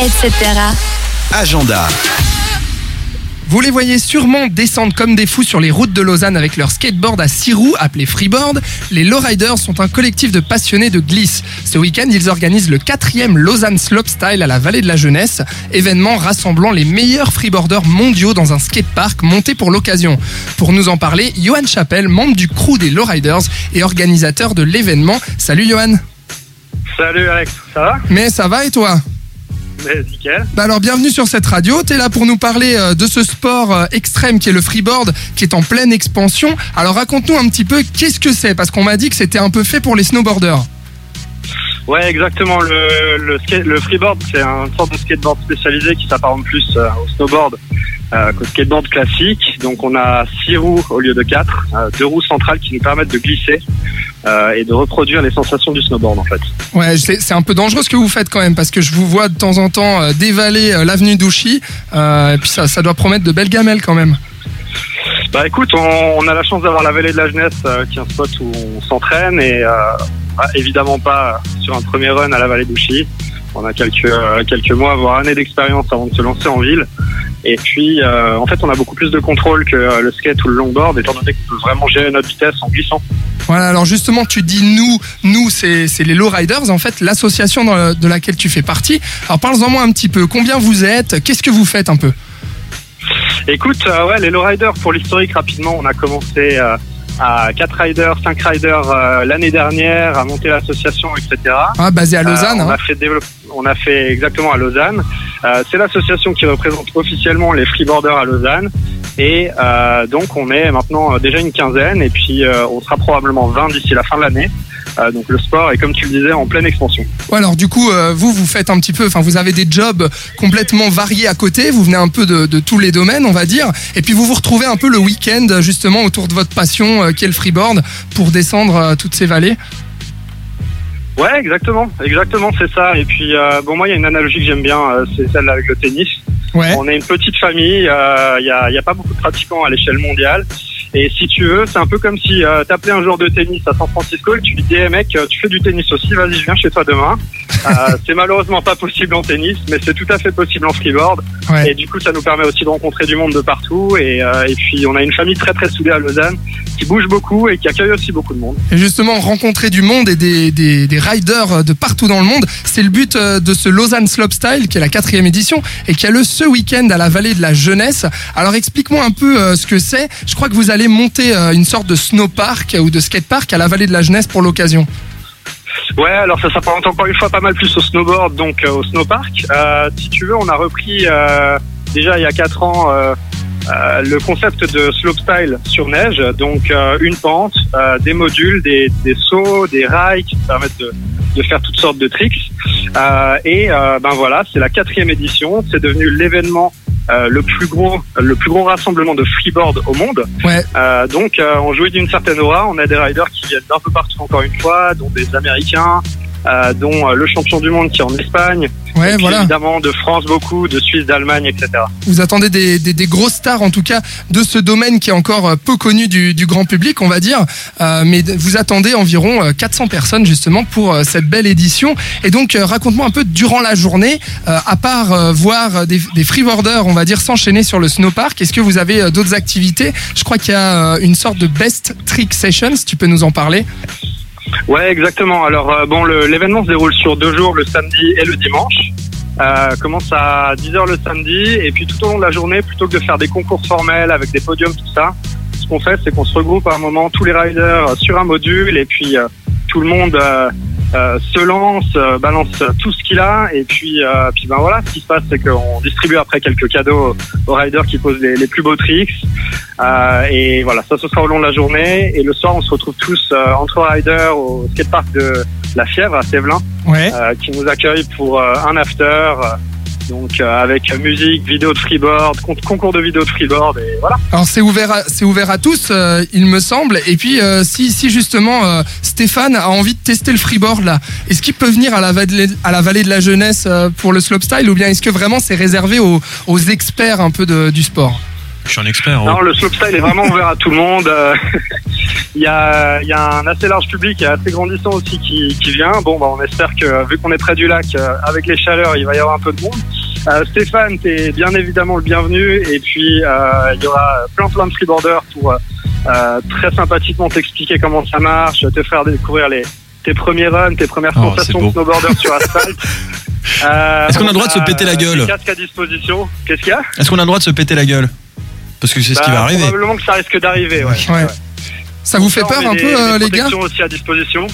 etc. Agenda. Vous les voyez sûrement descendre comme des fous sur les routes de Lausanne avec leur skateboard à six roues appelé freeboard. Les lowriders sont un collectif de passionnés de glisse. Ce week-end, ils organisent le quatrième Lausanne Slopestyle à la Vallée de la Jeunesse, événement rassemblant les meilleurs freeboarders mondiaux dans un skatepark monté pour l'occasion. Pour nous en parler, Johan Chappelle, membre du crew des lowriders et organisateur de l'événement. Salut Johan Salut Alex, ça va? Mais ça va et toi? Nickel. Bah alors bienvenue sur cette radio, tu es là pour nous parler euh, de ce sport euh, extrême qui est le freeboard, qui est en pleine expansion. Alors raconte-nous un petit peu qu'est-ce que c'est, parce qu'on m'a dit que c'était un peu fait pour les snowboarders. Ouais, exactement. Le, le, skate- le freeboard, c'est une sorte de skateboard spécialisé qui s'apparente plus euh, au snowboard euh, qu'au skateboard classique. Donc on a six roues au lieu de quatre, euh, deux roues centrales qui nous permettent de glisser euh, et de reproduire les sensations du snowboard en fait. Ouais, c'est un peu dangereux ce que vous faites quand même, parce que je vous vois de temps en temps euh, dévaler euh, l'avenue d'Ouchy, euh, et puis ça, ça doit promettre de belles gamelles quand même. Bah écoute, on, on a la chance d'avoir la vallée de la jeunesse, euh, qui est un spot où on s'entraîne et euh, bah, évidemment pas sur un premier run à la vallée d'Ouchy. On a quelques euh, quelques mois, voire années d'expérience avant de se lancer en ville. Et puis, euh, en fait, on a beaucoup plus de contrôle que euh, le skate ou le longboard, étant donné qu'on peut vraiment gérer notre vitesse en glissant. Voilà, alors justement, tu dis nous, nous, c'est les lowriders, en fait, l'association de laquelle tu fais partie. Alors parle-en moi un petit peu, combien vous êtes, qu'est-ce que vous faites un peu? Écoute, euh, ouais, les lowriders, pour l'historique, rapidement, on a commencé euh, à 4 riders, 5 riders euh, l'année dernière, à monter l'association, etc. ah, Basé à Lausanne, on, hein. a fait développe- on a fait exactement à Lausanne. Euh, c'est l'association qui représente officiellement les freeboarders à Lausanne. Et euh, donc on est maintenant euh, déjà une quinzaine et puis euh, on sera probablement 20 d'ici la fin de l'année. Euh, donc le sport est comme tu le disais en pleine expansion. Ouais, alors du coup, euh, vous, vous faites un petit peu, enfin, vous avez des jobs complètement variés à côté, vous venez un peu de, de tous les domaines, on va dire, et puis vous vous retrouvez un peu le week-end justement autour de votre passion qui est le freeboard pour descendre toutes ces vallées. Ouais, exactement, exactement, c'est ça. Et puis euh, bon, moi il y a une analogie que j'aime bien, euh, c'est celle avec le tennis. Ouais. On est une petite famille, euh, il n'y a, y a pas beaucoup de pratiquants à l'échelle mondiale. Et si tu veux, c'est un peu comme si euh, t'appelais un joueur de tennis à San Francisco et tu lui dis, hey, mec, euh, tu fais du tennis aussi, vas-y, je viens chez toi demain. Euh, c'est malheureusement pas possible en tennis, mais c'est tout à fait possible en freeboard. Ouais. Et du coup, ça nous permet aussi de rencontrer du monde de partout. Et, euh, et puis, on a une famille très très soudée à Lausanne qui bouge beaucoup et qui accueille aussi beaucoup de monde. Et justement, rencontrer du monde et des, des, des riders de partout dans le monde, c'est le but euh, de ce Lausanne Slopestyle, qui est la quatrième édition, et qui a lieu ce week-end à la Vallée de la Jeunesse. Alors explique-moi un peu euh, ce que c'est. Je crois que vous allez monter euh, une sorte de snowpark ou de skatepark à la Vallée de la Jeunesse pour l'occasion. Ouais, alors ça s'apparente encore une fois pas mal plus au snowboard, donc euh, au snowpark. Euh, si tu veux, on a repris euh, déjà il y a quatre ans euh, le concept de slopestyle sur neige, donc euh, une pente, euh, des modules, des, des sauts, des rails qui te permettent de, de faire toutes sortes de tricks. Et ben voilà, c'est la quatrième édition, c'est devenu l'événement euh, le plus gros, le plus gros rassemblement de freeboard au monde. Ouais. Euh, donc, euh, on jouit d'une certaine aura. On a des riders qui viennent d'un peu partout, encore une fois, dont des Américains, euh, dont euh, le champion du monde qui est en Espagne, Ouais, voilà. évidemment de France beaucoup, de Suisse, d'Allemagne, etc. Vous attendez des, des, des grosses stars, en tout cas, de ce domaine qui est encore euh, peu connu du, du grand public, on va dire. Euh, mais vous attendez environ euh, 400 personnes, justement, pour euh, cette belle édition. Et donc, euh, raconte-moi un peu, durant la journée, euh, à part euh, voir des, des freeboarders, on va dire, s'enchaîner sur le snowpark, est-ce que vous avez euh, d'autres activités? Je crois qu'il y a euh, une sorte de best trick session, si tu peux nous en parler? Ouais, exactement. Alors, euh, bon, l'événement se déroule sur deux jours, le samedi et le dimanche. Euh, commence à 10h le samedi, et puis tout au long de la journée, plutôt que de faire des concours formels avec des podiums, tout ça, ce qu'on fait, c'est qu'on se regroupe à un moment, tous les riders, euh, sur un module, et puis tout le monde euh, se lance, euh, balance tout ce qu'il a, et puis, euh, puis ben voilà, ce qui se passe, c'est qu'on distribue après quelques cadeaux aux riders qui posent les, les plus beaux tricks. Euh, et voilà, ça ce sera au long de la journée. Et le soir, on se retrouve tous euh, entre riders au skatepark de La Fièvre à Sévelin, Ouais. euh, qui nous accueille pour un after. Donc euh, avec musique, vidéo de freeboard, con- concours de vidéo de freeboard et voilà. Alors c'est ouvert, à, c'est ouvert à tous, euh, il me semble. Et puis euh, si, si justement euh, Stéphane a envie de tester le freeboard là, est-ce qu'il peut venir à la vallée, à la vallée de la jeunesse euh, pour le slopestyle ou bien est-ce que vraiment c'est réservé aux, aux experts un peu de- du sport? Je suis un expert. Non, oh. le slopestyle est vraiment ouvert à tout le monde. Il y, a, il y a un assez large public et assez grandissant aussi qui, qui vient. Bon, bah, on espère que vu qu'on est près du lac, euh, avec les chaleurs, il va y avoir un peu de monde. Euh, Stéphane, t'es bien évidemment le bienvenu. Et puis, euh, il y aura plein plein de freeboarders pour euh, très sympathiquement t'expliquer comment ça marche, te faire découvrir les tes premiers runs, tes premières Oh, sensations de snowboarder sur asphalte. Euh, Est-ce qu'on a le droit de se péter la gueule à disposition. Qu'est-ce qu'il y a? Est-ce qu'on a le droit de se péter la gueule? Parce que c'est ce qui Bah, va arriver. Probablement que ça risque d'arriver, ouais. Ouais. Ça vous fait peur un des- peu, des les gars? aussi à disposition.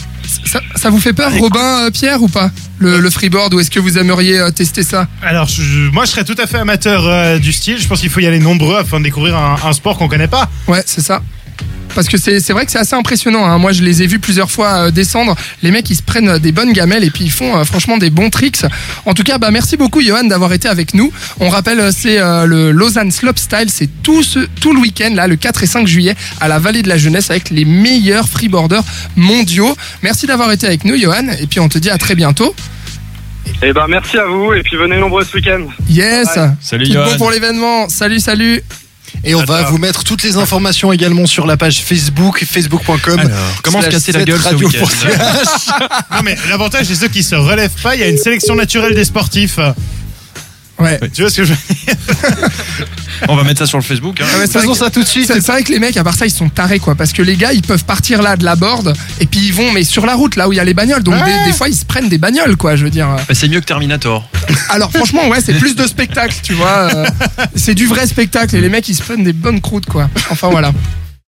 Ça, ça vous fait peur, Robin, euh, Pierre, ou pas le, le freeboard, ou est-ce que vous aimeriez euh, tester ça? Alors, je- moi, je serais tout à fait amateur euh, du style. Je pense qu'il faut y aller nombreux afin de découvrir un, un sport qu'on connaît pas. Ouais, c'est ça. Parce que c'est c'est vrai que c'est assez impressionnant. hein. Moi, je les ai vus plusieurs fois euh, descendre. Les mecs, ils se prennent euh, des bonnes gamelles et puis ils font euh, franchement des bons tricks. En tout cas, bah, merci beaucoup, Johan, d'avoir été avec nous. On rappelle, c'est euh, le Lausanne Slopestyle. C'est tout, ce, tout le week-end, là, le 4 et 5 juillet, à la Vallée de la Jeunesse avec les meilleurs freeboarders mondiaux. Merci d'avoir été avec nous, Johan. Et puis, on te dit à très bientôt. Et ben merci à vous et puis venez nombreux ce week-end. Yes! Salut Tout Johan. bon pour l'événement. Salut, salut. Et on va vous mettre toutes les informations également sur la page Facebook, facebook.com. Comment se casser la gueule ce radio week-end. Non, mais l'avantage, c'est ceux qui se relèvent pas. Il y a une sélection naturelle des sportifs. Ouais. Tu vois ce que je veux dire On va mettre ça sur le Facebook. hein. Ah ouais, c'est vrai Faisons que- ça tout de suite. C'est vrai que les mecs, à part ça, ils sont tarés, quoi. Parce que les gars, ils peuvent partir là de la board et puis ils vont, mais sur la route, là où il y a les bagnoles. Donc Ouais. des, des fois, ils se prennent des bagnoles, quoi. Je veux dire. Bah, c'est mieux que Terminator. Alors franchement, ouais, c'est plus de spectacle, tu vois. c'est du vrai spectacle et les mecs, ils se prennent des bonnes croûtes, quoi. Enfin voilà.